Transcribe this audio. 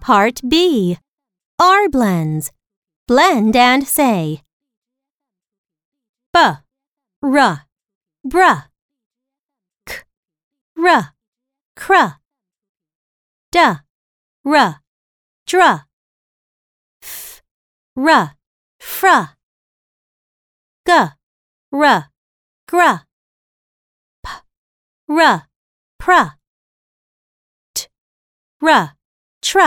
Part B. R blends. Blend and say. B, r, bruh. K, r, cr. D, r, dr. F, r, fr. G, r, gr. P, r, pr. T, r, tr.